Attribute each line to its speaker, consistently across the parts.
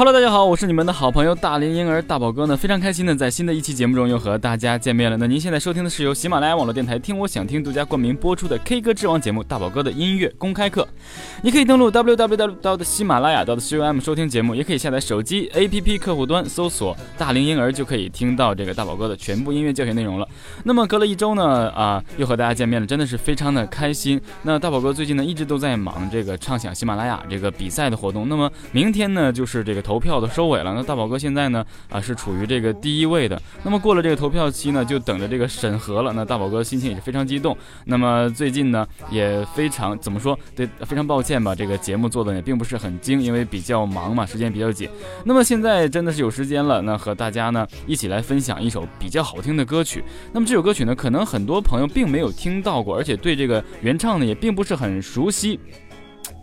Speaker 1: Hello，大家好，我是你们的好朋友大龄婴儿大宝哥呢，非常开心的在新的一期节目中又和大家见面了。那您现在收听的是由喜马拉雅网络电台听我想听独家冠名播出的 K 歌之王节目大宝哥的音乐公开课。你可以登录 www 到的喜马拉雅到的 com 收听节目，也可以下载手机 APP 客户端搜索大龄婴儿就可以听到这个大宝哥的全部音乐教学内容了。那么隔了一周呢，啊，又和大家见面了，真的是非常的开心。那大宝哥最近呢一直都在忙这个畅想喜马拉雅这个比赛的活动。那么明天呢就是这个投票的收尾了。那大宝哥现在呢啊是处于这个第一位的。那么过了这个投票期呢，就等着这个审核了。那大宝哥心情也是非常激动。那么最近呢也非常怎么说？对，非常抱歉吧，这个节目做的也并不是很精，因为比较忙嘛，时间比较紧。那么现在真的是有时间了，那和大家呢一起来分享一首比较好听的歌曲。那么这首歌曲呢，可能很多朋友并没有听到过，而且对这个原唱呢也并不是很熟悉。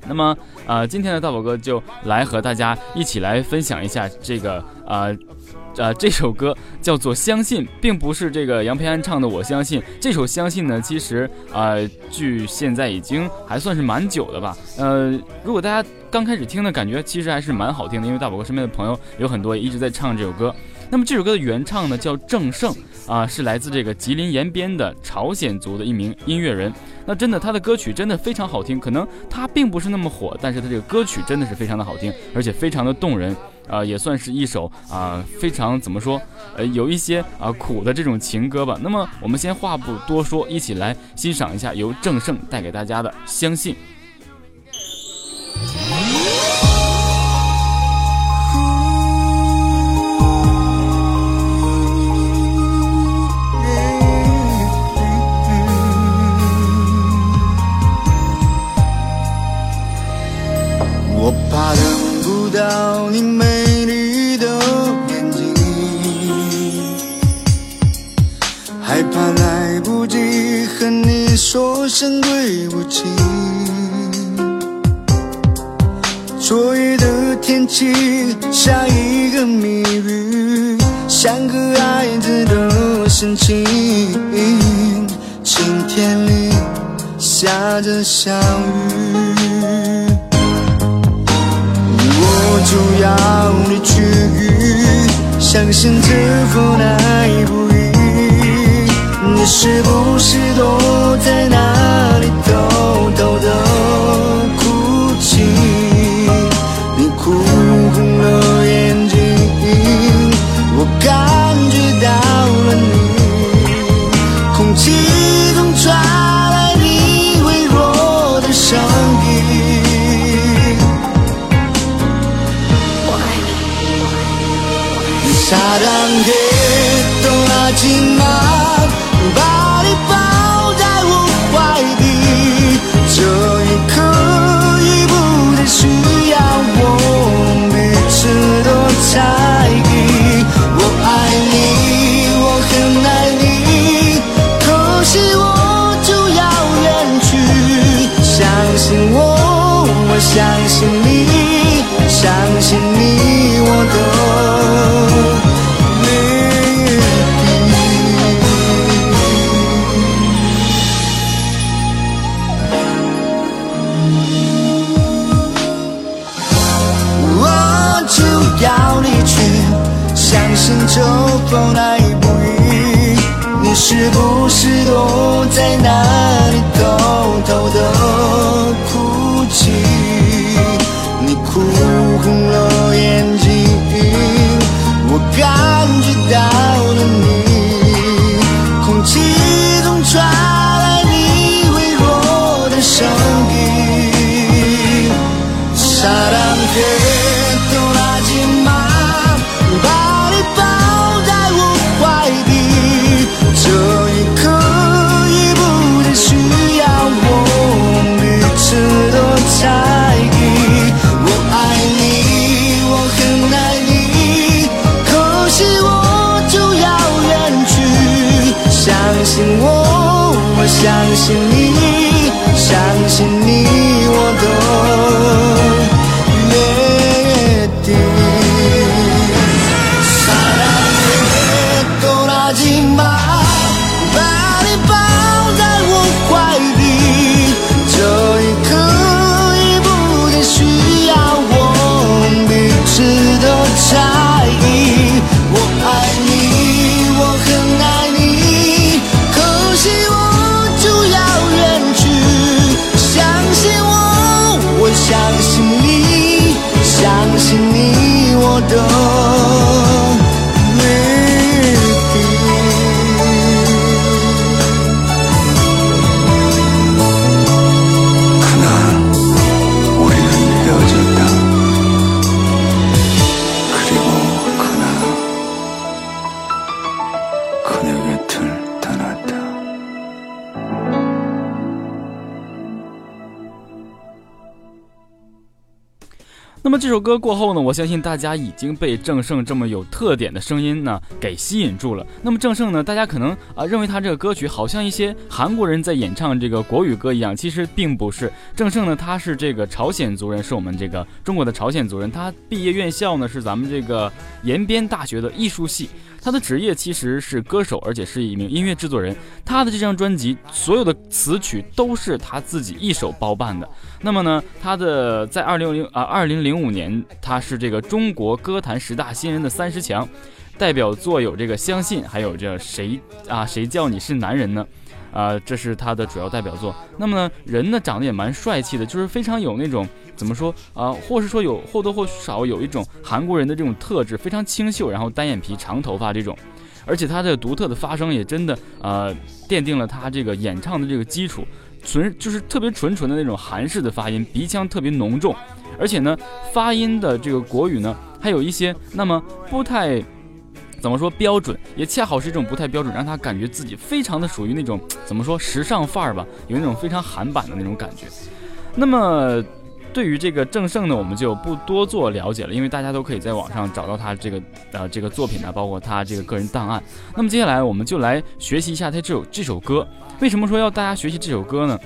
Speaker 1: 那么，呃，今天的大宝哥就来和大家一起来分享一下这个，呃，呃，这首歌叫做《相信》，并不是这个杨培安唱的《我相信》。这首《相信》呢，其实，呃，距现在已经还算是蛮久的吧。呃，如果大家刚开始听的感觉，其实还是蛮好听的，因为大宝哥身边的朋友有很多一直在唱这首歌。那么这首歌的原唱呢叫郑胜啊、是来自这个吉林延边的朝鲜族的一名音乐人。那真的他的歌曲真的非常好听，可能他并不是那么火，但是他这个歌曲真的是非常的好听，而且非常的动人。啊、也算是一首啊、非常怎么说，呃，有一些啊、苦的这种情歌吧。那么我们先话不多说，一起来欣赏一下由郑胜带给大家的《相信》。
Speaker 2: 你美丽的眼睛，害怕来不及和你说声对不起。昨夜的天气下一个谜语，像个孩子的心情。晴天里下着小雨。就要你去，相信这份爱不移。你是不是都在那 사 风来不易。你是不是躲在那里偷偷的哭泣？你哭红了眼睛，我感觉到了你，空气中传这
Speaker 1: 首歌过后呢，我相信大家已经被郑胜这么有特点的声音呢给吸引住了。那么郑胜呢，大家可能啊、认为他这个歌曲好像一些韩国人在演唱这个国语歌一样，其实并不是。郑胜呢，他是这个朝鲜族人，是我们这个中国的朝鲜族人。他毕业院校呢是咱们这个延边大学的艺术系。他的职业其实是歌手，而且是一名音乐制作人。他的这张专辑所有的词曲都是他自己一手包办的。那么呢，他的在二零零啊二零零五年，他是这个中国歌坛十大新人的三十强，代表作有这个《相信》，还有这谁啊谁叫你是男人呢？啊、这是他的主要代表作。那么呢，人呢长得也蛮帅气的，就是非常有那种怎么说啊、或是说有或多或少有一种韩国人的这种特质，非常清秀，然后单眼皮、长头发这种。而且他的独特的发声也真的呃奠定了他这个演唱的这个基础，纯就是特别纯纯的那种韩式的发音，鼻腔特别浓重，而且呢发音的这个国语呢还有一些那么不太怎么说标准，也恰好是一种不太标准，让他感觉自己非常的属于那种怎么说时尚范儿吧，有那种非常韩版的那种感觉。那么对于这个郑胜呢，我们就不多做了解了，因为大家都可以在网上找到他这个呃这个作品呢，包括他这个个人档案。那么接下来我们就来学习一下他这首这首歌。为什么说要大家学习这首歌呢？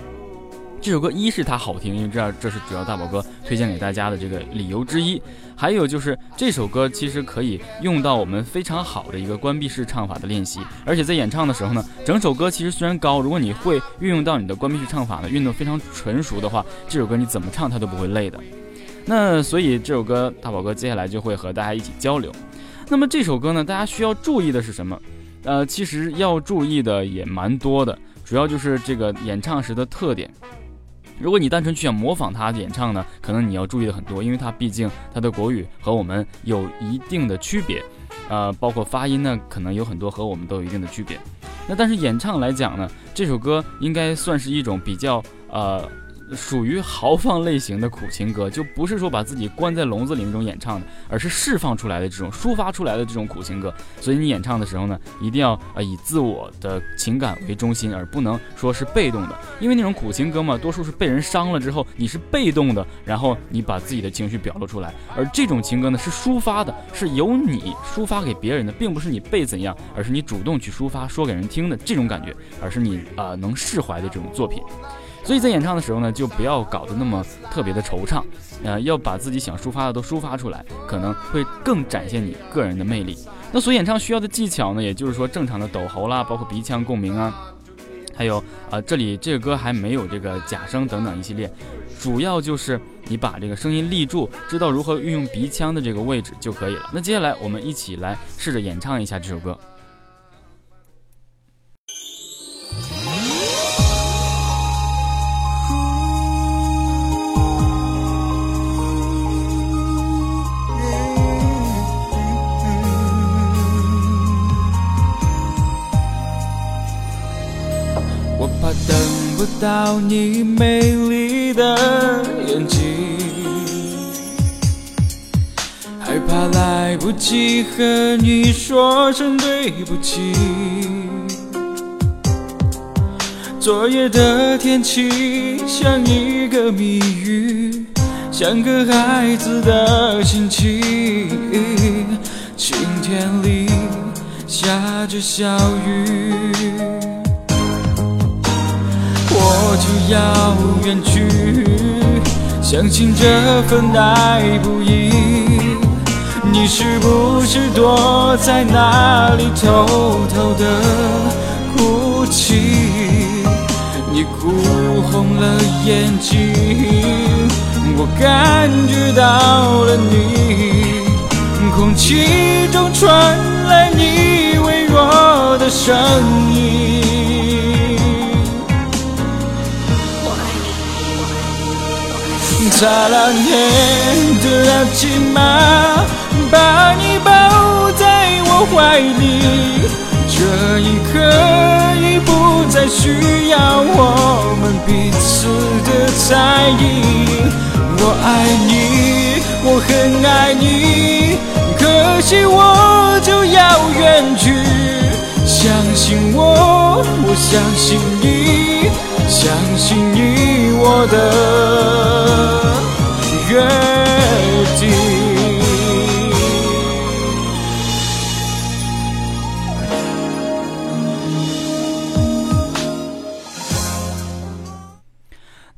Speaker 1: 这首歌一是它好听，因为这这是主要大宝哥推荐给大家的这个理由之一。还有就是这首歌其实可以用到我们非常好的一个关闭式唱法的练习，而且在演唱的时候呢，整首歌其实虽然高，如果你会运用到你的关闭式唱法呢，运动非常纯熟的话，这首歌你怎么唱它都不会累的。那所以这首歌大宝哥接下来就会和大家一起交流。那么这首歌呢，大家需要注意的是什么？呃，其实要注意的也蛮多的，主要就是这个演唱时的特点。如果你单纯去想模仿他演唱呢，可能你要注意的很多，因为他毕竟他的国语和我们有一定的区别，呃，包括发音呢，可能有很多和我们都有一定的区别。那但是演唱来讲呢，这首歌应该算是一种比较呃。属于豪放类型的苦情歌，就不是说把自己关在笼子里那种演唱的，而是释放出来的这种抒发出来的这种苦情歌。所以你演唱的时候呢，一定要呃以自我的情感为中心，而不能说是被动的。因为那种苦情歌嘛，多数是被人伤了之后，你是被动的，然后你把自己的情绪表露出来。而这种情歌呢，是抒发的，是由你抒发给别人的，并不是你被怎样，而是你主动去抒发，说给人听的这种感觉，而是你啊、能释怀的这种作品。所以在演唱的时候呢，就不要搞得那么特别的惆怅，呃，要把自己想抒发的都抒发出来，可能会更展现你个人的魅力。那所演唱需要的技巧呢，也就是说正常的抖喉啦，包括鼻腔共鸣啊，还有啊、这里这个歌还没有这个假声等等一系列，主要就是你把这个声音立住，知道如何运用鼻腔的这个位置就可以了。那接下来我们一起来试着演唱一下这首歌。
Speaker 3: 不到你美丽的眼睛，害怕来不及和你说声对不起。昨夜的天气像一个谜语，像个孩子的心情。晴天里下着小雨。我就要远去。相信这份爱不易，你是不是躲在那里偷偷的哭泣？你哭红了眼睛，我感觉到了你，空气中传来你微弱的声音。擦亮天的阿基玛，把你抱在我怀里。这一刻已不再需要我们彼此的在意。我爱你，我很爱你，可惜我就要远去。相信我，我相信你，相信你我的约定。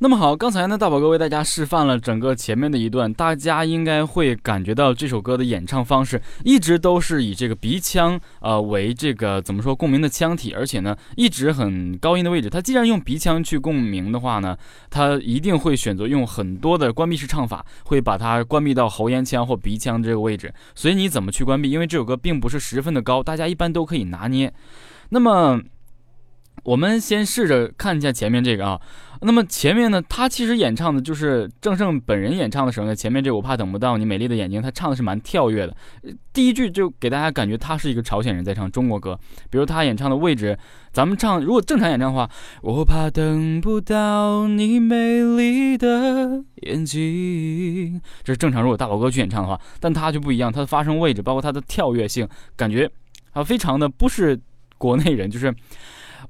Speaker 1: 那么好，刚才呢，大宝哥为大家示范了整个前面的一段，大家应该会感觉到这首歌的演唱方式一直都是以这个鼻腔呃为这个怎么说共鸣的腔体，而且呢一直很高音的位置。它既然用鼻腔去共鸣的话呢，它一定会选择用很多的关闭式唱法，会把它关闭到喉咽腔或鼻腔这个位置。所以你怎么去关闭？因为这首歌并不是十分的高，大家一般都可以拿捏。那么我们先试着看一下前面这个啊。那么前面呢，他其实演唱的就是郑胜本人演唱的时候呢，前面这个我怕等不到你美丽的眼睛，他唱的是蛮跳跃的。第一句就给大家感觉他是一个朝鲜人在唱中国歌，比如他演唱的位置，咱们唱如果正常演唱的话，我怕等不到你美丽的眼睛，这是正常。如果大宝哥去演唱的话，但他就不一样，他的发声位置，包括他的跳跃性，感觉啊非常的不是国内人，就是。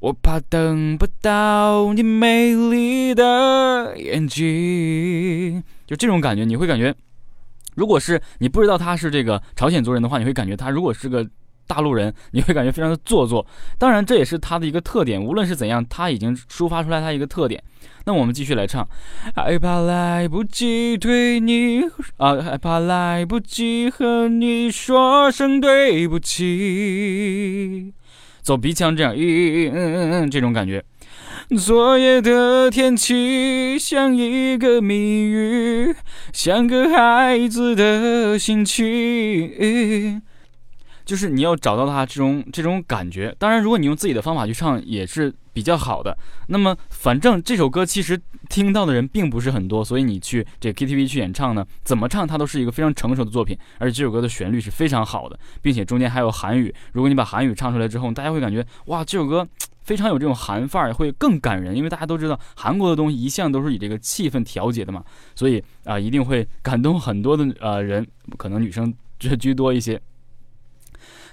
Speaker 1: 我怕等不到你美丽的眼睛，就这种感觉，你会感觉，如果是你不知道他是这个朝鲜族人的话，你会感觉他如果是个大陆人，你会感觉非常的做作。当然，这也是他的一个特点。无论是怎样，他已经抒发出来他一个特点。那我们继续来唱，害怕来不及对你啊，害怕来不及和你说声对不起。走鼻腔这样，咦嗯嗯嗯，这种感觉。昨夜的天气像一个谜语，像个孩子的心情。就是你要找到他这种这种感觉。当然，如果你用自己的方法去唱，也是比较好的。那么，反正这首歌其实听到的人并不是很多，所以你去这 KTV 去演唱呢，怎么唱它都是一个非常成熟的作品。而且这首歌的旋律是非常好的，并且中间还有韩语。如果你把韩语唱出来之后，大家会感觉哇，这首歌非常有这种韩范儿，会更感人。因为大家都知道韩国的东西一向都是以这个气氛调节的嘛，所以啊，一定会感动很多的呃人，可能女生 居居多一些。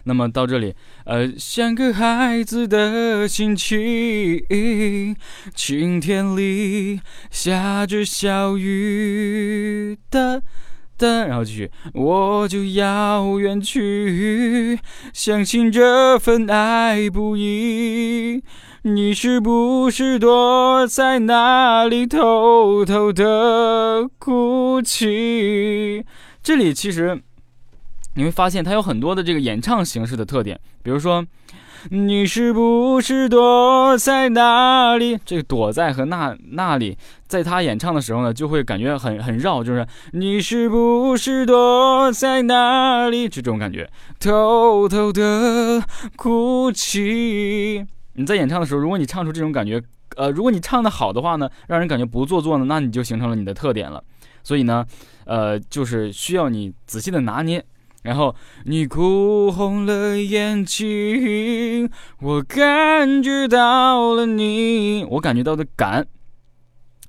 Speaker 1: 那么到这里，呃，像个孩子的心情，晴天里下着小雨的的，然后继续，我就要远去，相信这份爱不易，你是不是躲在哪里偷偷的哭泣？这里其实。你会发现它有很多的这个演唱形式的特点，比如说，你是不是躲在哪里？这个躲在和那那里，在他演唱的时候呢，就会感觉很很绕，就是你是不是躲在哪里？这种感觉，偷偷的哭泣。你在演唱的时候，如果你唱出这种感觉，呃，如果你唱的好的话呢，让人感觉不做作呢，那你就形成了你的特点了。所以呢，呃，就是需要你仔细的拿捏。然后你哭红了眼睛，我感觉到了你，我感觉到的感，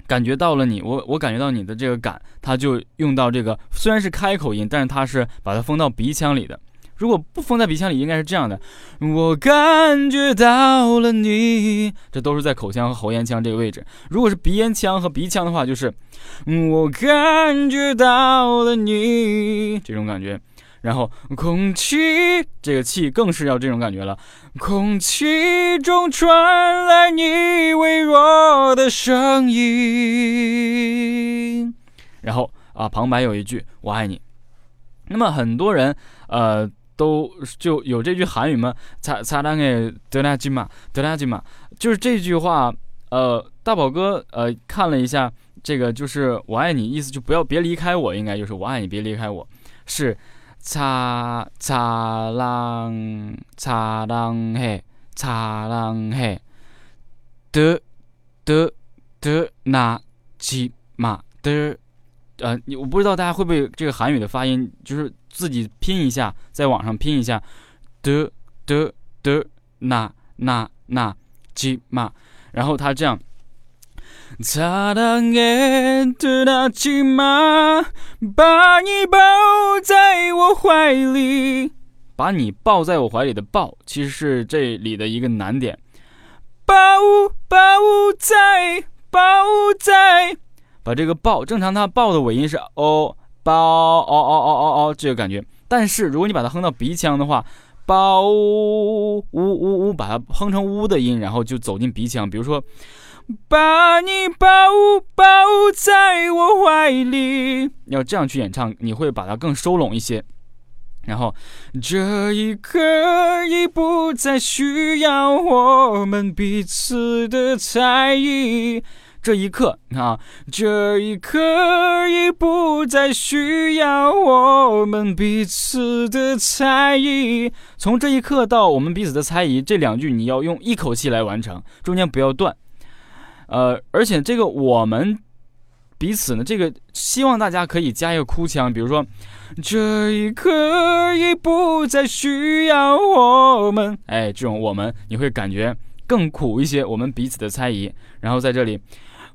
Speaker 1: 感觉到了你，我我感觉到你的这个感，它就用到这个，虽然是开口音，但是它是把它封到鼻腔里的。如果不封在鼻腔里，应该是这样的：我感觉到了你，这都是在口腔和喉咽腔这个位置。如果是鼻咽腔和鼻腔的话，就是我感觉到了你这种感觉。然后空气这个气更是要这种感觉了，空气中传来你微弱的声音，然后啊旁白有一句我爱你，那么很多人呃都就有这句韩语吗？擦擦当给德拉吉玛德拉吉玛，就是这句话呃大宝哥呃看了一下这个就是我爱你意思就不要别离开我，应该就是我爱你别离开我是。擦擦浪擦浪嘿擦浪嘿的的的那吉嘛的呃，我不知道大家会不会这个韩语的发音，就是自己拼一下，在网上拼一下。的的的那那那吉嘛，然后他这样。擦亮眼的那骑马，把你抱在我怀里。把你抱在我怀里的“抱”，其实是这里的一个难点。抱抱在抱在，把这个“抱”正常它“抱”的尾音是“哦”，抱哦哦哦哦哦这个感觉。但是如果你把它哼到鼻腔的话，抱呜呜呜，把它哼成“呜”的音，然后就走进鼻腔。比如说。把你抱抱在我怀里，要这样去演唱，你会把它更收拢一些。然后，这一刻已不再需要我们彼此的猜疑。这一刻，你看啊，这一刻已不再需要我们彼此的猜疑。从这一刻到我们彼此的猜疑，这两句你要用一口气来完成，中间不要断。呃，而且这个我们彼此呢，这个希望大家可以加一个哭腔，比如说这一刻已不再需要我们，哎，这种我们你会感觉更苦一些，我们彼此的猜疑。然后在这里，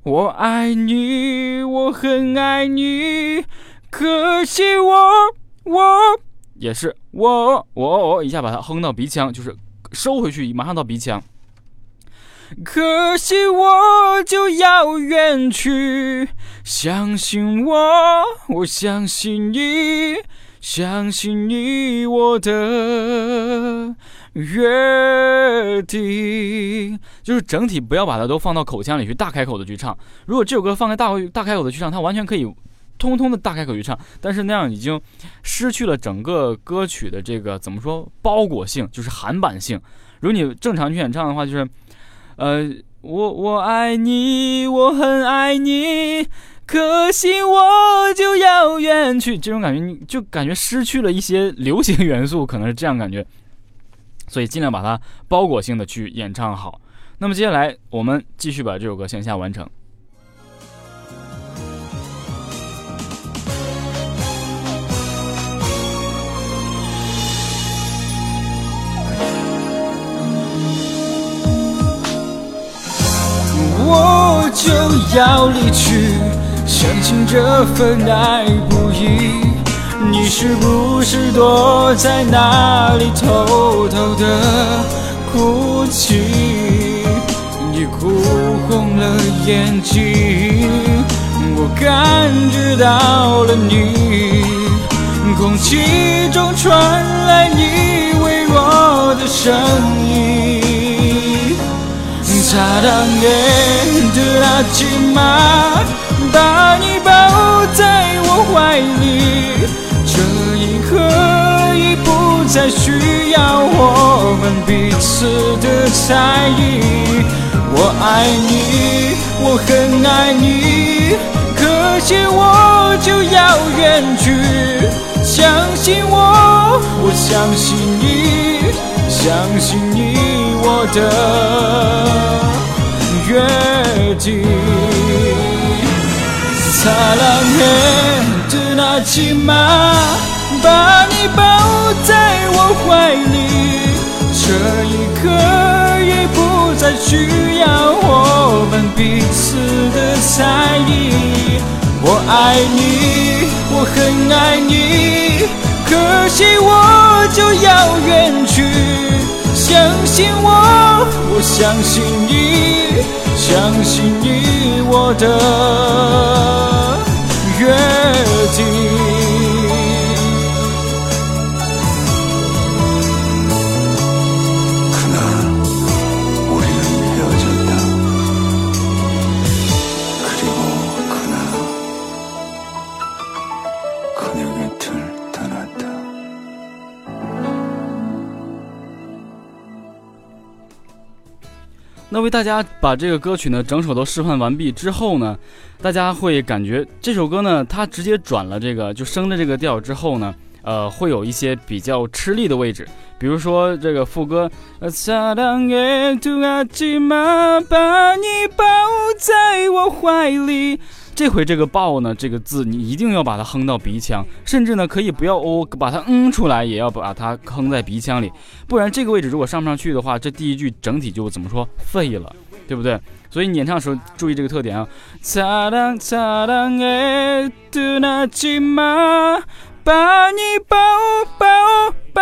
Speaker 1: 我爱你，我很爱你，可惜我我也是我我我一下把它哼到鼻腔，就是收回去，马上到鼻腔。可惜我就要远去，相信我，我相信你，相信你我的约定。就是整体不要把它都放到口腔里去，大开口的去唱。如果这首歌放在大大开口的去唱，它完全可以通通的大开口去唱，但是那样已经失去了整个歌曲的这个怎么说包裹性，就是韩版性。如果你正常去演唱的话，就是。呃，我我爱你，我很爱你，可惜我就要远去。这种感觉，你就感觉失去了一些流行元素，可能是这样感觉。所以尽量把它包裹性的去演唱好。那么接下来，我们继续把这首歌向下完成。
Speaker 3: 我就要离去，相信这份爱不易。你是不是躲在哪里偷偷的哭泣？你哭红了眼睛，我感觉到了你，空气中传来你微弱的声音。擦亮眼的那骑马，把你抱在我怀里。这一刻已不再需要我们彼此的猜疑。我爱你，我很爱你，可惜我就要远去。相信我，我相信你，相信你，我的。约定，擦亮眼的那骑马，把你抱在我怀里。这一刻已不再需要我们彼此的猜疑。我爱你，我很爱你，可惜我就要远去。相信我，我相信你，相信你我的约定。
Speaker 1: 为大家把这个歌曲呢整首都示范完毕之后呢，大家会感觉这首歌呢，它直接转了这个就升的这个调之后呢，呃，会有一些比较吃力的位置，比如说这个副歌，把你抱在我怀里。这回这个“爆”呢，这个字你一定要把它哼到鼻腔，甚至呢可以不要哦，把它嗯出来，也要把它哼在鼻腔里，不然这个位置如果上不上去的话，这第一句整体就怎么说废了，对不对？所以你演唱的时候注意这个特点啊。把你抱抱抱，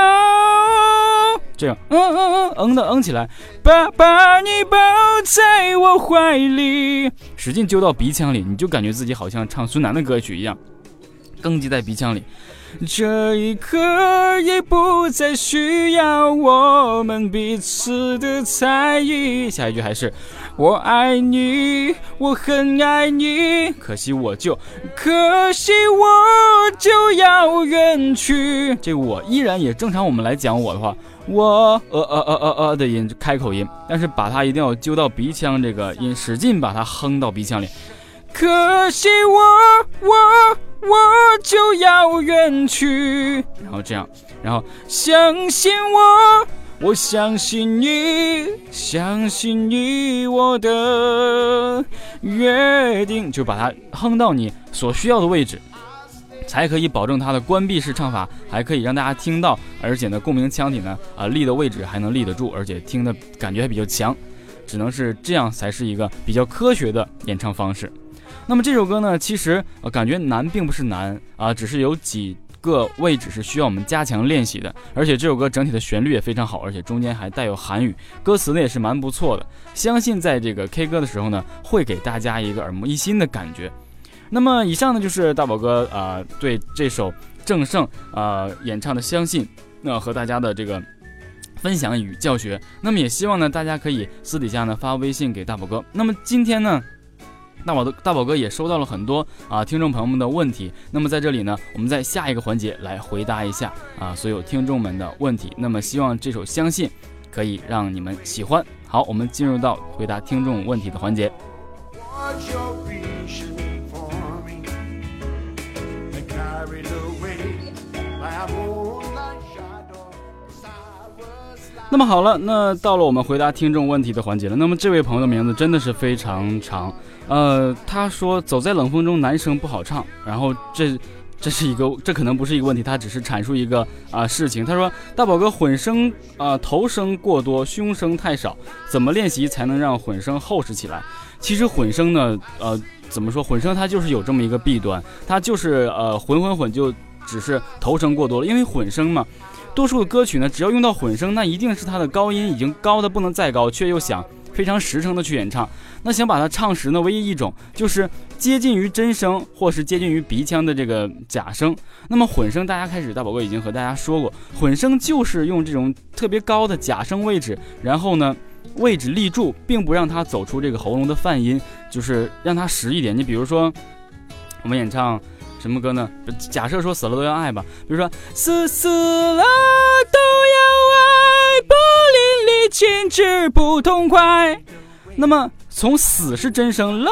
Speaker 1: 这样，嗯嗯嗯嗯的嗯起来，把把你抱在我怀里，使劲揪到鼻腔里，你就感觉自己好像唱孙楠的歌曲一样，根基在鼻腔里。这一刻已不再需要我们彼此的猜疑。下一句还是我爱你，我很爱你，可惜我就，可惜我就要远去。这我依然也正常，我们来讲我的话，我呃呃呃呃呃的音开口音，但是把它一定要揪到鼻腔这个音，使劲把它哼到鼻腔里。可惜我我。我就要远去，然后这样，然后相信我，我相信你，相信你，我的约定，就把它哼到你所需要的位置，才可以保证它的关闭式唱法，还可以让大家听到，而且呢，共鸣腔体呢，啊，立的位置还能立得住，而且听的感觉还比较强，只能是这样才是一个比较科学的演唱方式。那么这首歌呢，其实呃感觉难并不是难啊，只是有几个位置是需要我们加强练习的。而且这首歌整体的旋律也非常好，而且中间还带有韩语，歌词呢也是蛮不错的。相信在这个 K 歌的时候呢，会给大家一个耳目一新的感觉。那么以上呢就是大宝哥啊对这首郑胜啊演唱的《相信》那和大家的这个分享与教学。那么也希望呢大家可以私底下呢发微信给大宝哥。那么今天呢。大宝的大宝哥也收到了很多啊听众朋友们的问题，那么在这里呢，我们在下一个环节来回答一下啊所有听众们的问题。那么希望这首《相信》可以让你们喜欢。好，我们进入到回答听众问题的环节。那么好了，那到了我们回答听众问题的环节了。那么这位朋友的名字真的是非常长。呃，他说走在冷风中，男生不好唱。然后这，这是一个，这可能不是一个问题，他只是阐述一个啊事情。他说大宝哥混声啊头声过多，胸声太少，怎么练习才能让混声厚实起来？其实混声呢，呃，怎么说？混声它就是有这么一个弊端，它就是呃混混混就只是头声过多了，因为混声嘛，多数的歌曲呢，只要用到混声，那一定是它的高音已经高的不能再高，却又想。非常实诚的去演唱，那想把它唱实呢，唯一一种就是接近于真声，或是接近于鼻腔的这个假声。那么混声，大家开始大宝哥已经和大家说过，混声就是用这种特别高的假声位置，然后呢位置立住，并不让它走出这个喉咙的泛音，就是让它实一点。你比如说，我们演唱什么歌呢？假设说死了都要爱吧，比如说死死了都要爱，不淋漓尽致不痛快。那么从死是真声了，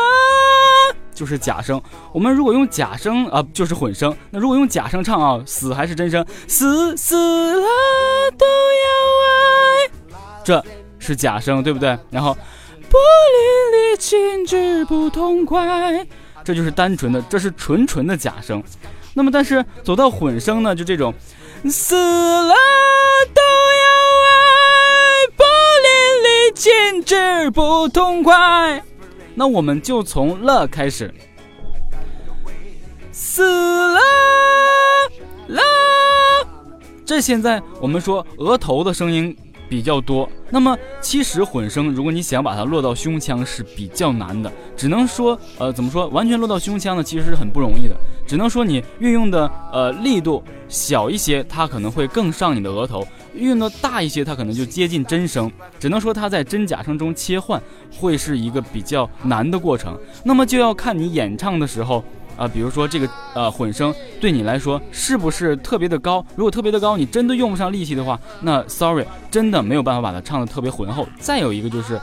Speaker 1: 就是假声。我们如果用假声啊，就是混声。那如果用假声唱啊，死还是真声？死死了都要爱，这是假声，对不对？然后不淋漓尽致不痛快，这就是单纯的，这是纯纯的假声。那么但是走到混声呢，就这种死了都要。爱，不淋漓尽致不痛快，那我们就从了开始。死了了，这现在我们说额头的声音比较多。那么其实混声，如果你想把它落到胸腔是比较难的，只能说呃怎么说，完全落到胸腔呢，其实是很不容易的。只能说你运用的呃力度小一些，它可能会更上你的额头。运用的大一些，它可能就接近真声，只能说它在真假声中切换会是一个比较难的过程。那么就要看你演唱的时候啊，比如说这个呃混声对你来说是不是特别的高？如果特别的高，你真的用不上力气的话，那 sorry，真的没有办法把它唱的特别浑厚。再有一个就是。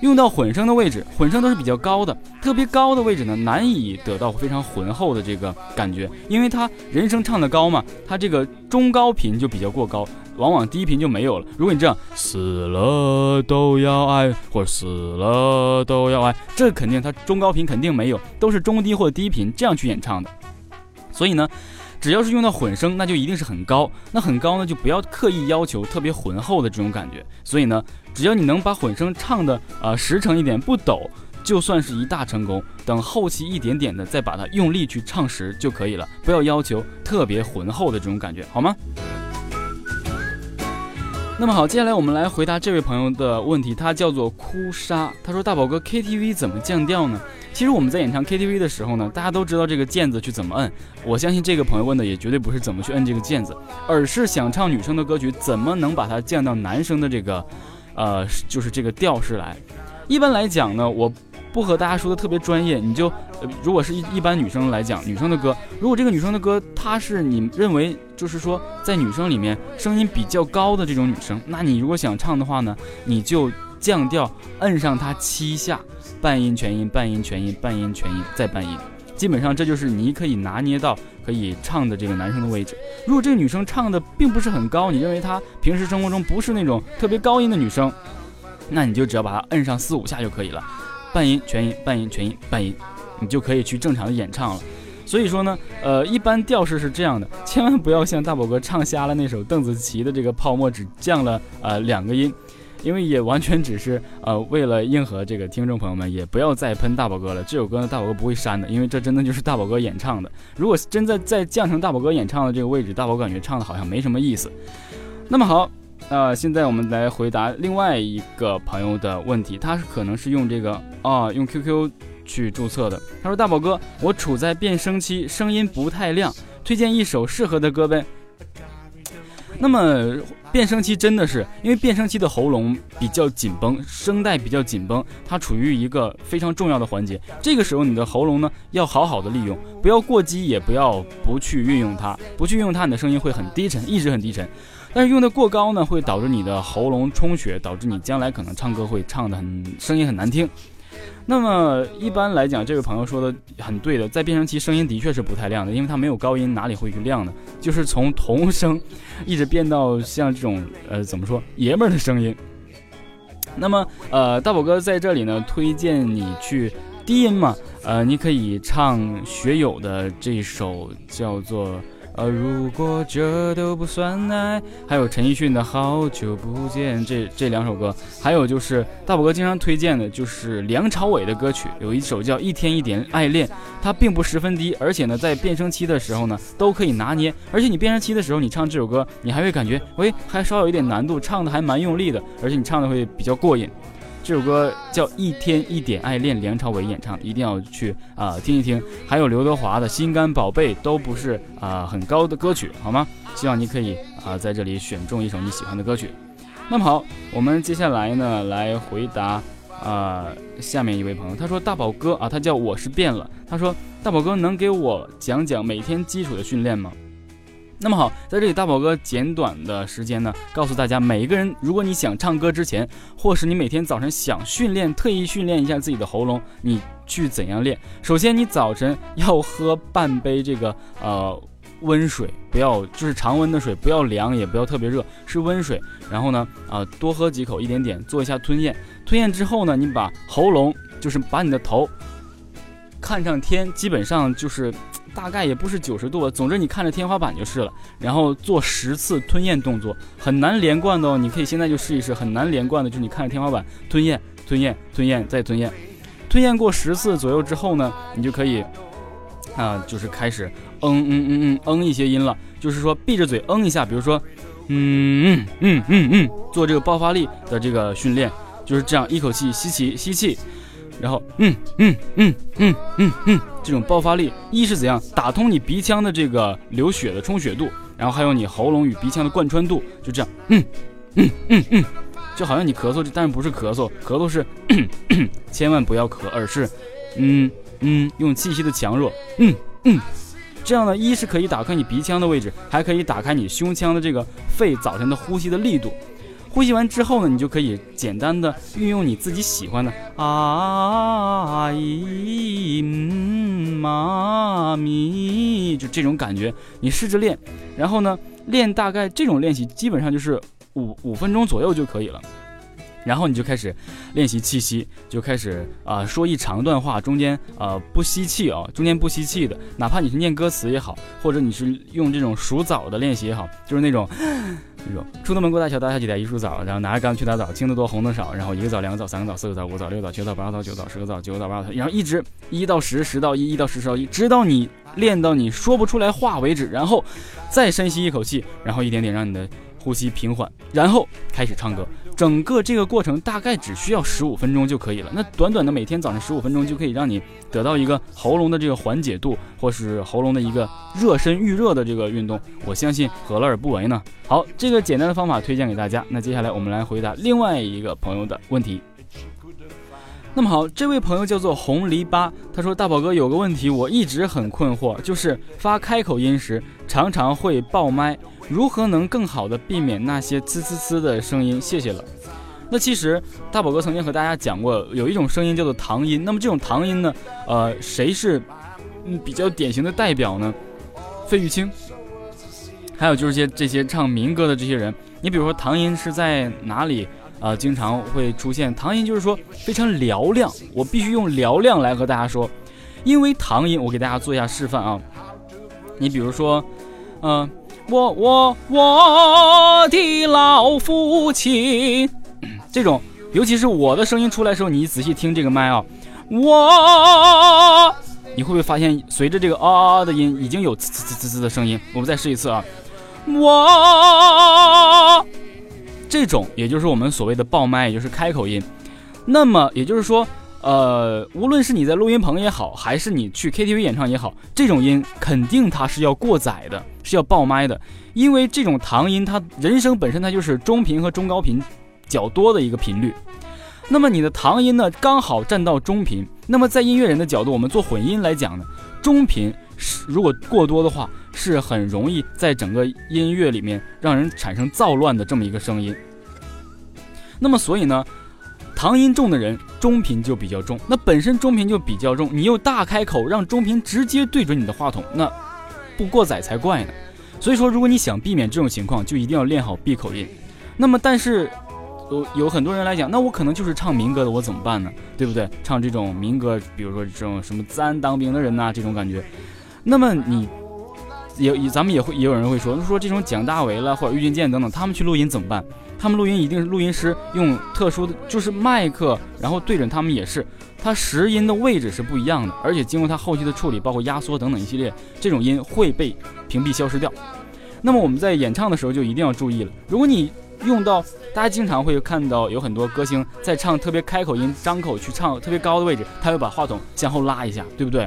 Speaker 1: 用到混声的位置，混声都是比较高的，特别高的位置呢，难以得到非常浑厚的这个感觉，因为他人声唱的高嘛，他这个中高频就比较过高，往往低频就没有了。如果你这样死了都要爱，或者死了都要爱，这肯定它中高频肯定没有，都是中低或低频这样去演唱的。所以呢。只要是用到混声，那就一定是很高。那很高呢，就不要刻意要求特别浑厚的这种感觉。所以呢，只要你能把混声唱的啊实诚一点，不抖，就算是一大成功。等后期一点点的再把它用力去唱实就可以了，不要要求特别浑厚的这种感觉，好吗？那么好，接下来我们来回答这位朋友的问题，他叫做哭砂，他说大宝哥 KTV 怎么降调呢？其实我们在演唱 KTV 的时候呢，大家都知道这个键子去怎么摁。我相信这个朋友问的也绝对不是怎么去摁这个键子，而是想唱女生的歌曲，怎么能把它降到男生的这个，呃，就是这个调式来。一般来讲呢，我不和大家说的特别专业，你就，呃、如果是一一般女生来讲，女生的歌，如果这个女生的歌她是你认为就是说在女生里面声音比较高的这种女生，那你如果想唱的话呢，你就降调摁上它七下。半音全音，半音全音，半音全音，再半音，基本上这就是你可以拿捏到可以唱的这个男生的位置。如果这个女生唱的并不是很高，你认为她平时生活中不是那种特别高音的女生，那你就只要把它摁上四五下就可以了。半音全音，半音全音，半音，你就可以去正常的演唱了。所以说呢，呃，一般调式是这样的，千万不要像大宝哥唱瞎了那首邓紫棋的这个泡沫，只降了呃两个音。因为也完全只是呃为了应和这个听众朋友们，也不要再喷大宝哥了。这首歌呢，大宝哥不会删的，因为这真的就是大宝哥演唱的。如果真的再降成大宝哥演唱的这个位置，大宝感觉唱的好像没什么意思。那么好，呃，现在我们来回答另外一个朋友的问题，他是可能是用这个啊用 QQ 去注册的。他说大宝哥，我处在变声期，声音不太亮，推荐一首适合的歌呗。那么。变声期真的是因为变声期的喉咙比较紧绷，声带比较紧绷，它处于一个非常重要的环节。这个时候你的喉咙呢要好好的利用，不要过激，也不要不去运用它。不去运用它，你的声音会很低沉，一直很低沉。但是用的过高呢，会导致你的喉咙充血，导致你将来可能唱歌会唱的很声音很难听。那么一般来讲，这位朋友说的很对的，在变声期声音的确是不太亮的，因为它没有高音，哪里会去亮呢？就是从童声一直变到像这种呃怎么说爷们儿的声音。那么呃大宝哥在这里呢，推荐你去低音嘛，呃你可以唱学友的这首叫做。呃，如果这都不算爱，还有陈奕迅的好久不见，这这两首歌，还有就是大宝哥经常推荐的，就是梁朝伟的歌曲，有一首叫《一天一点爱恋》，它并不十分低，而且呢，在变声期的时候呢，都可以拿捏，而且你变声期的时候，你唱这首歌，你还会感觉，喂，还稍有一点难度，唱的还蛮用力的，而且你唱的会比较过瘾。这首歌叫《一天一点爱恋》，梁朝伟演唱，一定要去啊听一听。还有刘德华的《心肝宝贝》，都不是啊很高的歌曲，好吗？希望你可以啊在这里选中一首你喜欢的歌曲。那么好，我们接下来呢来回答啊下面一位朋友，他说大宝哥啊，他叫我是变了，他说大宝哥能给我讲讲每天基础的训练吗？那么好，在这里大宝哥简短的时间呢，告诉大家，每一个人，如果你想唱歌之前，或是你每天早晨想训练，特意训练一下自己的喉咙，你去怎样练？首先，你早晨要喝半杯这个呃温水，不要就是常温的水，不要凉，也不要特别热，是温水。然后呢，啊多喝几口，一点点，做一下吞咽。吞咽之后呢，你把喉咙，就是把你的头看上天，基本上就是。大概也不是九十度，总之你看着天花板就是了。然后做十次吞咽动作，很难连贯的哦。你可以现在就试一试，很难连贯的，就是你看着天花板吞咽、吞咽、吞咽再吞咽。吞咽过十次左右之后呢，你就可以啊，就是开始嗯嗯嗯嗯嗯一些音了，就是说闭着嘴嗯一下，比如说嗯嗯嗯嗯嗯，做这个爆发力的这个训练，就是这样一口气吸气吸气。然后，嗯嗯嗯嗯嗯嗯，这种爆发力，一是怎样打通你鼻腔的这个流血的充血度，然后还有你喉咙与鼻腔的贯穿度，就这样，嗯嗯嗯嗯，就好像你咳嗽，但是不是咳嗽，咳嗽是，千万不要咳，而是，嗯嗯，用气息的强弱，嗯嗯，这样呢，一是可以打开你鼻腔的位置，还可以打开你胸腔的这个肺早晨的呼吸的力度。呼吸完之后呢，你就可以简单的运用你自己喜欢的啊咦嗯妈咪，就这种感觉，你试着练，然后呢，练大概这种练习基本上就是五五分钟左右就可以了。然后你就开始练习气息，就开始啊、说一长段话，中间呃不吸气啊、中间不吸气的，哪怕你是念歌词也好，或者你是用这种数枣的练习也好，就是那种 那种出东门过大桥，大桥起来一树枣，然后拿着杆去打枣，青的多红的少，然后一个枣两个枣三个枣四个枣五个枣六个枣七个枣八个枣九个枣十个枣九个枣八个枣，然后一直一到十十到一一到十十到一，直到你练到你说不出来话为止，然后再深吸一口气，然后一点点让你的呼吸平缓，然后开始唱歌。整个这个过程大概只需要十五分钟就可以了。那短短的每天早上十五分钟就可以让你得到一个喉咙的这个缓解度，或是喉咙的一个热身预热的这个运动。我相信何乐而不为呢？好，这个简单的方法推荐给大家。那接下来我们来回答另外一个朋友的问题。那么好，这位朋友叫做红篱笆，他说：“大宝哥有个问题，我一直很困惑，就是发开口音时常常会爆麦，如何能更好的避免那些呲呲呲的声音？谢谢了。”那其实大宝哥曾经和大家讲过，有一种声音叫做唐音。那么这种唐音呢，呃，谁是嗯比较典型的代表呢？费玉清，还有就是些这些唱民歌的这些人。你比如说唐音是在哪里？啊，经常会出现唐音，就是说非常嘹亮，我必须用嘹亮来和大家说，因为唐音，我给大家做一下示范啊。你比如说，嗯、我我我的老父亲，这种，尤其是我的声音出来的时候，你仔细听这个麦啊，我，你会不会发现随着这个啊啊的音，已经有呲呲呲呲呲的声音？我们再试一次啊，我。这种也就是我们所谓的爆麦，也就是开口音。那么也就是说，呃，无论是你在录音棚也好，还是你去 KTV 演唱也好，这种音肯定它是要过载的，是要爆麦的。因为这种唐音，它人声本身它就是中频和中高频较多的一个频率。那么你的唐音呢，刚好占到中频。那么在音乐人的角度，我们做混音来讲呢，中频是如果过多的话，是很容易在整个音乐里面让人产生躁乱的这么一个声音。那么所以呢，唐音重的人中频就比较重，那本身中频就比较重，你又大开口让中频直接对准你的话筒，那不过载才怪呢。所以说，如果你想避免这种情况，就一定要练好闭口音。那么，但是有有很多人来讲，那我可能就是唱民歌的，我怎么办呢？对不对？唱这种民歌，比如说这种什么自安当兵的人呐、这种感觉，那么你也也咱们也会也有人会说，说这种蒋大为了或者郁钧剑等等，他们去录音怎么办？他们录音一定是录音师用特殊的，就是麦克，然后对准他们也是，它拾音的位置是不一样的，而且经过它后期的处理，包括压缩等等一系列，这种音会被屏蔽消失掉。那么我们在演唱的时候就一定要注意了，如果你用到，大家经常会看到有很多歌星在唱特别开口音、张口去唱特别高的位置，他会把话筒向后拉一下，对不对？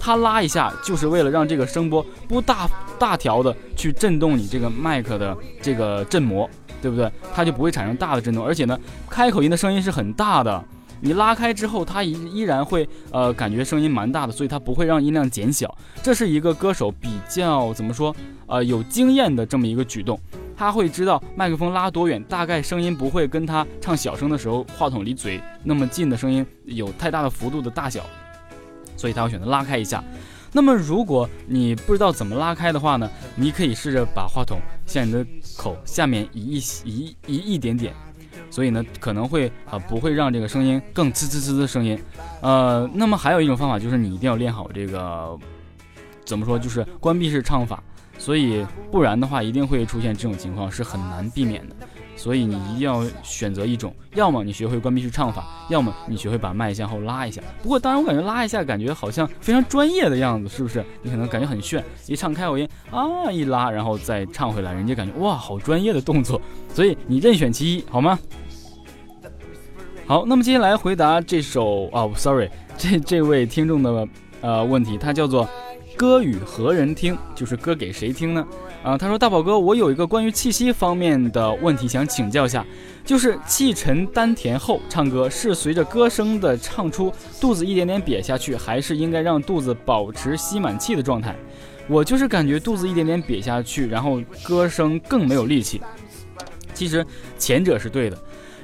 Speaker 1: 他拉一下就是为了让这个声波不大大条的去震动你这个麦克的这个振膜，对不对？它就不会产生大的震动，而且呢，开口音的声音是很大的，你拉开之后，它依依然会呃感觉声音蛮大的，所以它不会让音量减小。这是一个歌手比较怎么说呃有经验的这么一个举动，他会知道麦克风拉多远，大概声音不会跟他唱小声的时候话筒离嘴那么近的声音有太大的幅度的大小，所以他会选择拉开一下。那么如果你不知道怎么拉开的话呢，你可以试着把话筒向你的口下面移一移移一点点，所以呢可能会啊、不会让这个声音更滋滋滋的声音。呃，那么还有一种方法就是你一定要练好这个怎么说，就是关闭式唱法，所以不然的话一定会出现这种情况，是很难避免的。所以你一定要选择一种，要么你学会关闭式唱法，要么你学会把麦向后拉一下。不过当然我感觉拉一下感觉好像非常专业的样子，是不是？你可能感觉很炫，一唱开口音啊一拉，然后再唱回来，人家感觉哇好专业的动作。所以你任选其一，好吗？好，那么接下来回答这首哦，sorry，这这位听众的呃问题，他叫做歌与何人听，就是歌给谁听呢？啊、他说大宝哥，我有一个关于气息方面的问题想请教一下，就是气沉丹田后唱歌是随着歌声的唱出，肚子一点点瘪下去，还是应该让肚子保持吸满气的状态？我就是感觉肚子一点点瘪下去，然后歌声更没有力气。其实前者是对的，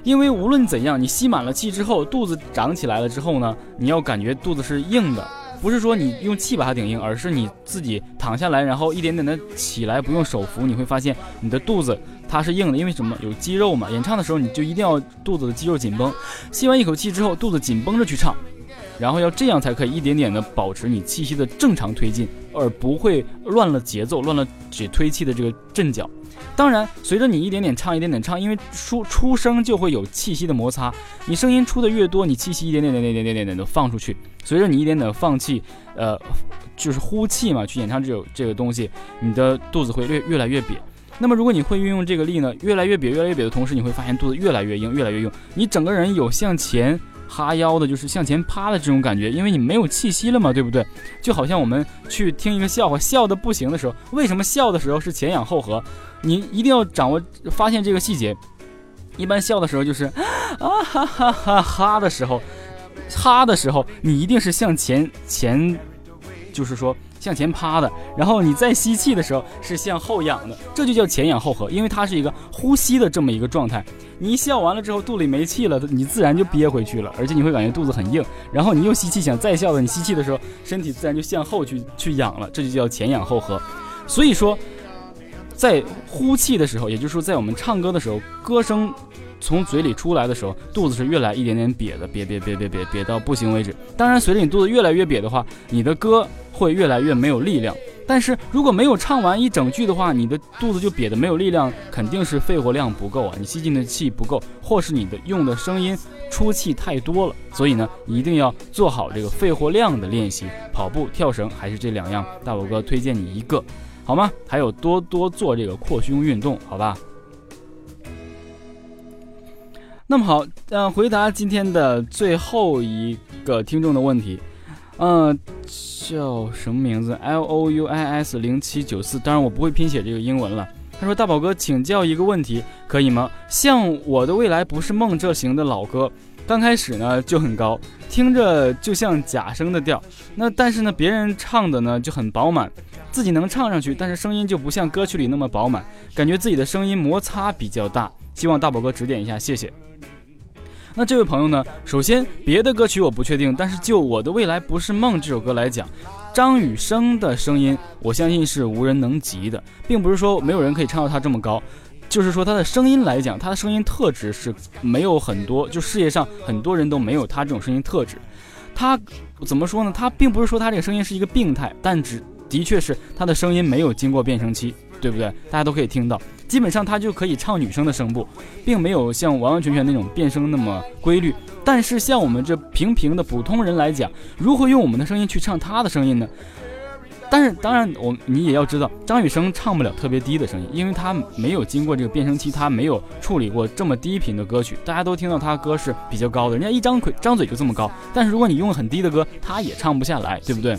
Speaker 1: 因为无论怎样，你吸满了气之后，肚子长起来了之后呢，你要感觉肚子是硬的，不是说你用气把它顶硬，而是你自己躺下来，然后一点点的起来，不用手扶，你会发现你的肚子它是硬的，因为什么？有肌肉嘛。演唱的时候你就一定要肚子的肌肉紧绷，吸完一口气之后，肚子紧绷着去唱。然后要这样才可以一点点的保持你气息的正常推进，而不会乱了节奏，乱了只推气的这个阵脚。当然随着你一点点唱一点点唱因为出出声就会有气息的摩擦你声音出的越多你气息一点点点点点点点点的放出去随着你一点点放弃呃就是呼气嘛去演唱这种这个东西你的肚子会越越来越瘪那么如果你会运用这个力呢越来越瘪越来越瘪的同时你会发现肚子越来越硬越来越硬你整个人有向前哈腰的，就是向前趴的这种感觉，因为你没有气息了嘛，对不对？就好像我们去听一个笑话，笑的不行的时候，为什么笑的时候是前仰后合？你一定要掌握发现这个细节。一般笑的时候就是啊哈哈哈哈的时候，哈的时候，你一定是向前前，就是说向前趴的。然后你在吸气的时候是向后仰的，这就叫前仰后合，因为它是一个呼吸的这么一个状态。你一笑完了之后，肚里没气了，你自然就憋回去了，而且你会感觉肚子很硬。然后你又吸气想再笑的，你吸气的时候，身体自然就向后去去仰了，这就叫前仰后合。所以说，在呼气的时候，也就是说在我们唱歌的时候，歌声从嘴里出来的时候，肚子是越来一点点瘪的，瘪瘪瘪瘪瘪瘪到不行为止。当然，随着你肚子越来越瘪的话，你的歌会越来越没有力量。但是如果没有唱完一整句的话，你的肚子就瘪的没有力量，肯定是肺活量不够啊，你吸进的气不够，或是你的用的声音出气太多了。所以呢，一定要做好这个肺活量的练习，跑步、跳绳还是这两样，大宝哥推荐你一个，好吗？还有多多做这个扩胸运动，好吧？那么好，嗯，回答今天的最后一个听众的问题。嗯，叫什么名字？L O U I S 零七九四。当然我不会拼写这个英文了。他说：“大宝哥，请教一个问题，可以吗？像我的未来不是梦这型的老歌，刚开始呢就很高，听着就像假声的调。那但是呢，别人唱的呢就很饱满，自己能唱上去，但是声音就不像歌曲里那么饱满，感觉自己的声音摩擦比较大。希望大宝哥指点一下，谢谢。”那这位朋友呢？首先，别的歌曲我不确定，但是就《我的未来不是梦》这首歌来讲，张雨生的声音，我相信是无人能及的，并不是说没有人可以唱到他这么高，就是说他的声音来讲，他的声音特质是没有很多，就世界上很多人都没有他这种声音特质。他怎么说呢？他并不是说他这个声音是一个病态，但只的确是他的声音没有经过变声期，对不对？大家都可以听到。基本上他就可以唱女生的声部，并没有像完完全全那种变声那么规律。但是像我们这平平的普通人来讲，如何用我们的声音去唱他的声音呢？但是当然，我你也要知道，张雨生唱不了特别低的声音，因为他没有经过这个变声期，他没有处理过这么低频的歌曲。大家都听到他歌是比较高的，人家一张嘴张嘴就这么高。但是如果你用很低的歌，他也唱不下来，对不对？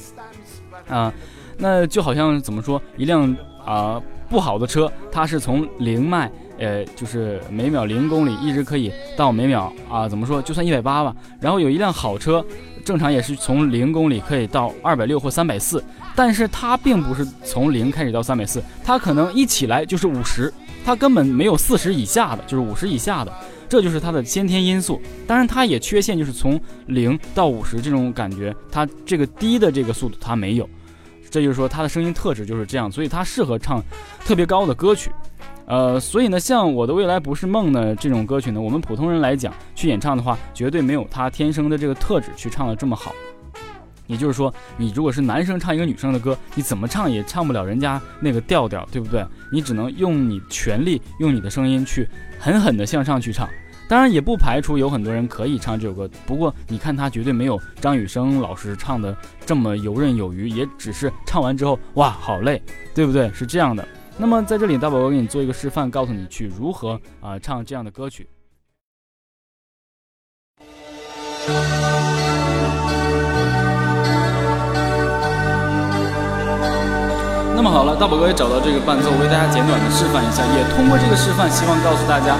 Speaker 1: 啊，那就好像怎么说，一辆啊。不好的车，它是从零迈，呃，就是每秒零公里，一直可以到每秒啊，怎么说，就算一百八吧。然后有一辆好车，正常也是从零公里可以到二百六或三百四，但是它并不是从零开始到三百四，它可能一起来就是五十，它根本没有四十以下的，就是五十以下的，这就是它的先天因素。当然，它也缺陷就是从零到五十这种感觉，它这个低的这个速度它没有。这就是说，他的声音特质就是这样，所以他适合唱特别高的歌曲。呃，所以呢，像《我的未来不是梦》呢这种歌曲呢，我们普通人来讲去演唱的话，绝对没有他天生的这个特质去唱的这么好。也就是说，你如果是男生唱一个女生的歌，你怎么唱也唱不了人家那个调调，对不对？你只能用你全力，用你的声音去狠狠的向上去唱。当然也不排除有很多人可以唱这首歌，不过你看他绝对没有张雨生老师唱的这么游刃有余，也只是唱完之后哇好累，对不对？是这样的。那么在这里，大宝哥给你做一个示范，告诉你去如何啊唱这样的歌曲。那么好了，大宝哥也找到这个伴奏，为大家简短的示范一下，也通过这个示范，希望告诉大家。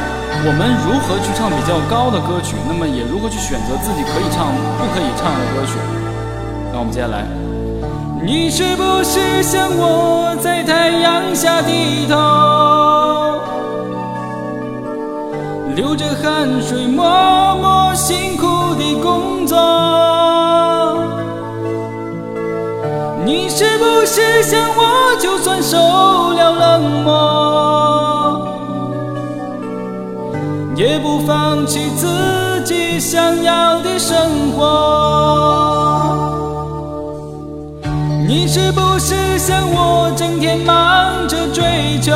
Speaker 1: 我们如何去唱比较高的歌曲？那么也如何去选择自己可以唱、不可以唱的歌曲？那我们接下来，
Speaker 3: 你是不是像我在太阳下低头，流着汗水默默辛苦的工作。你是不是像我就算受了冷漠，也不放弃自己想要的生活？你是不是像我整天忙着追求，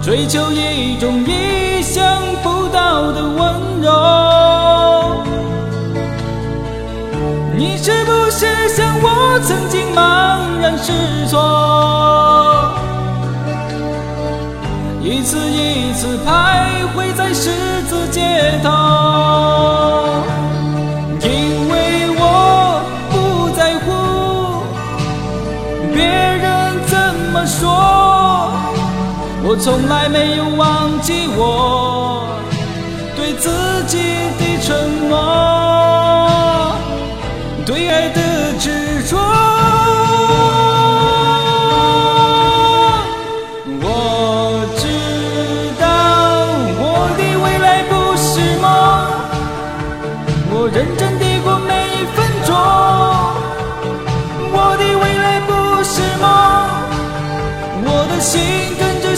Speaker 3: 追求一种意想不到的温柔？你是不是像我曾经茫然失措，一次一次徘徊在十字街头？因为我不在乎别人怎么说，我从来没有忘记我对自己的承诺，对爱的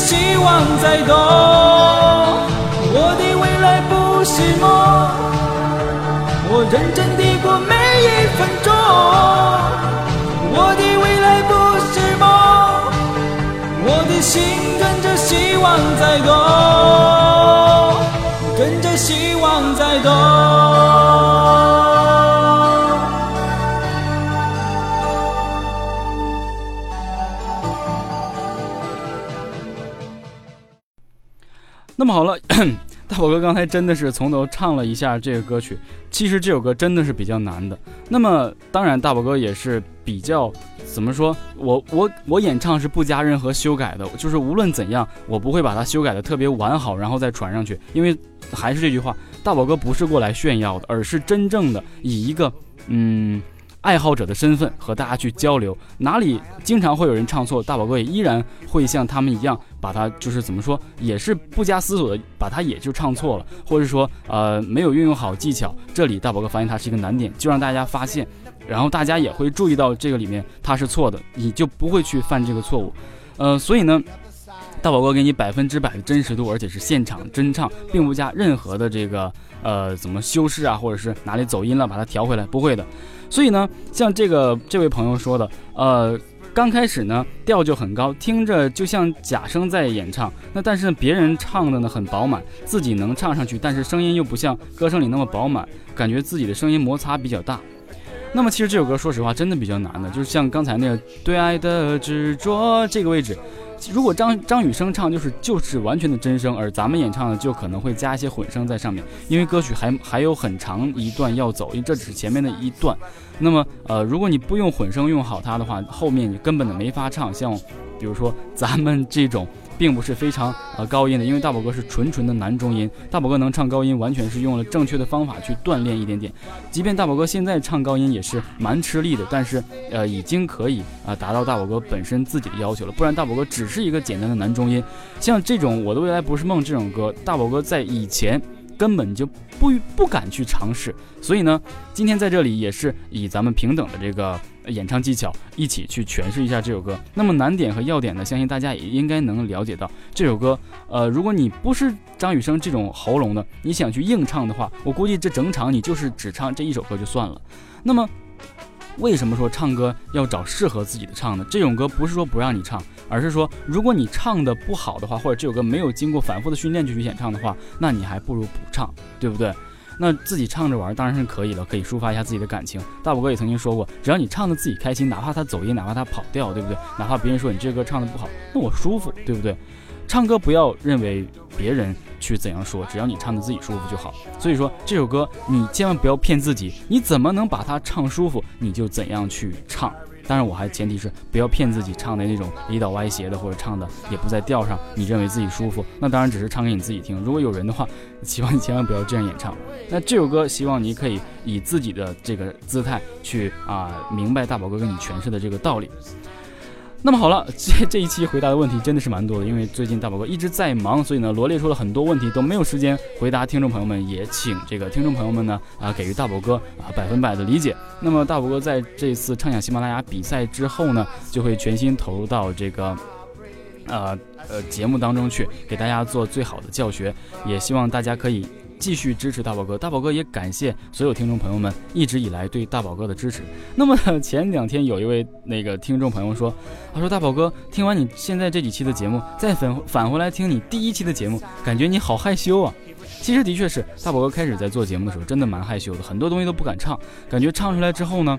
Speaker 3: 希望在动。
Speaker 1: 好了，大宝哥刚才真的是从头唱了一下这个歌曲。其实这首歌真的是比较难的。那么当然，大宝哥也是比较怎么说？我我我演唱是不加任何修改的，就是无论怎样，我不会把它修改的特别完好，然后再传上去。因为还是这句话，大宝哥不是过来炫耀的，而是真正的以一个嗯。爱好者的身份和大家去交流，哪里经常会有人唱错，大宝哥也依然会像他们一样，把它就是怎么说，也是不加思索的把它也就唱错了，或者说呃没有运用好技巧，这里大宝哥发现它是一个难点，就让大家发现，然后大家也会注意到这个里面它是错的，你就不会去犯这个错误，呃，所以呢。大宝哥给你百分之百的真实度，而且是现场真唱，并不加任何的这个呃怎么修饰啊，或者是哪里走音了把它调回来，不会的。所以呢，像这个这位朋友说的，呃，刚开始呢调就很高，听着就像假声在演唱。那但是，别人唱的呢很饱满，自己能唱上去，但是声音又不像歌声里那么饱满，感觉自己的声音摩擦比较大。那么其实这首歌说实话真的比较难的，就是像刚才那个对爱的执着这个位置。如果张张雨生唱就是就是完全的真声，而咱们演唱的就可能会加一些混声在上面，因为歌曲还还有很长一段要走，因为这只是前面的一段。那么呃，如果你不用混声用好它的话，后面你根本的没法唱。像比如说咱们这种。并不是非常呃高音的，因为大宝哥是纯纯的男中音，大宝哥能唱高音，完全是用了正确的方法去锻炼一点点。即便大宝哥现在唱高音也是蛮吃力的，但是呃已经可以啊达到大宝哥本身自己的要求了。不然大宝哥只是一个简单的男中音，像这种我的未来不是梦这种歌，大宝哥在以前根本就不不敢去尝试。所以呢，今天在这里也是以咱们平等的这个。演唱技巧，一起去诠释一下这首歌。那么难点和要点呢？相信大家也应该能了解到。这首歌，呃，如果你不是张雨生这种喉咙的，你想去硬唱的话，我估计这整场你就是只唱这一首歌就算了。那么，为什么说唱歌要找适合自己的唱呢？这种歌不是说不让你唱，而是说如果你唱的不好的话，或者这首歌没有经过反复的训练就去演唱的话，那你还不如不唱，对不对？那自己唱着玩当然是可以了，可以抒发一下自己的感情。大宝哥也曾经说过，只要你唱的自己开心，哪怕他走音，哪怕他跑调，对不对？哪怕别人说你这歌唱的不好，那我舒服，对不对？唱歌不要认为别人去怎样说，只要你唱的自己舒服就好。所以说这首歌你千万不要骗自己，你怎么能把它唱舒服，你就怎样去唱。当然，我还前提是不要骗自己，唱的那种离岛歪斜的，或者唱的也不在调上，你认为自己舒服，那当然只是唱给你自己听。如果有人的话，希望你千万不要这样演唱。那这首歌，希望你可以以自己的这个姿态去啊，明白大宝哥跟你诠释的这个道理。那么好了，这这一期回答的问题真的是蛮多的，因为最近大宝哥一直在忙，所以呢罗列出了很多问题都没有时间回答。听众朋友们也请这个听众朋友们呢啊给予大宝哥啊百分百的理解。那么大宝哥在这次畅想喜马拉雅比赛之后呢，就会全心投入到这个。呃呃，节目当中去给大家做最好的教学，也希望大家可以继续支持大宝哥。大宝哥也感谢所有听众朋友们一直以来对大宝哥的支持。那么前两天有一位那个听众朋友说，他说大宝哥听完你现在这几期的节目，再返返回来听你第一期的节目，感觉你好害羞啊。其实的确是大宝哥开始在做节目的时候，真的蛮害羞的，很多东西都不敢唱，感觉唱出来之后呢，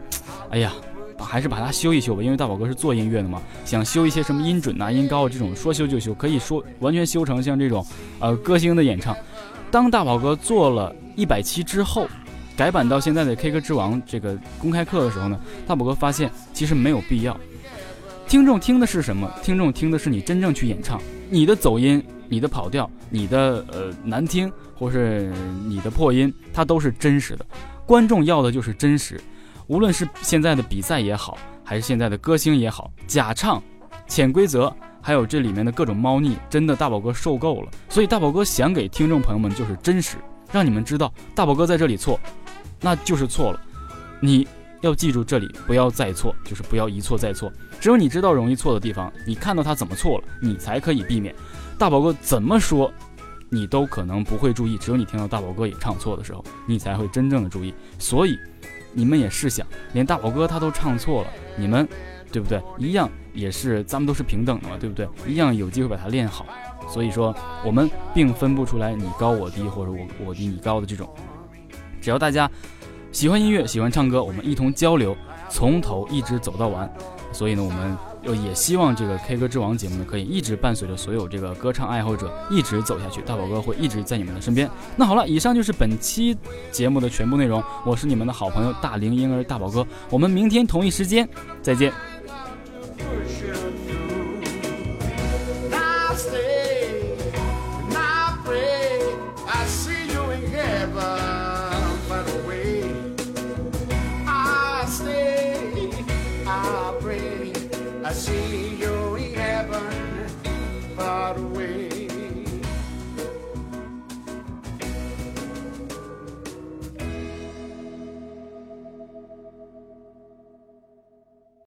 Speaker 1: 哎呀。还是把它修一修吧，因为大宝哥是做音乐的嘛，想修一些什么音准呐、音高这种，说修就修，可以说完全修成像这种，呃，歌星的演唱。当大宝哥做了一百期之后，改版到现在的 K 歌之王这个公开课的时候呢，大宝哥发现其实没有必要。听众听的是什么？听众听的是你真正去演唱，你的走音、你的跑调、你的呃难听，或是你的破音，它都是真实的。观众要的就是真实。无论是现在的比赛也好，还是现在的歌星也好，假唱、潜规则，还有这里面的各种猫腻，真的大宝哥受够了。所以大宝哥想给听众朋友们就是真实，让你们知道大宝哥在这里错，那就是错了。你要记住这里，不要再错，就是不要一错再错。只有你知道容易错的地方，你看到他怎么错了，你才可以避免。大宝哥怎么说，你都可能不会注意。只有你听到大宝哥也唱错的时候，你才会真正的注意。所以。你们也试想，连大宝哥他都唱错了，你们，对不对？一样也是，咱们都是平等的嘛，对不对？一样有机会把它练好。所以说，我们并分不出来你高我低，或者我我低你高的这种。只要大家喜欢音乐，喜欢唱歌，我们一同交流，从头一直走到完。所以呢，我们又。也希望这个 K 歌之王节目呢，可以一直伴随着所有这个歌唱爱好者一直走下去。大宝哥会一直在你们的身边。那好了，以上就是本期节目的全部内容。我是你们的好朋友大龄婴儿大宝哥，我们明天同一时间再见。
Speaker 2: push your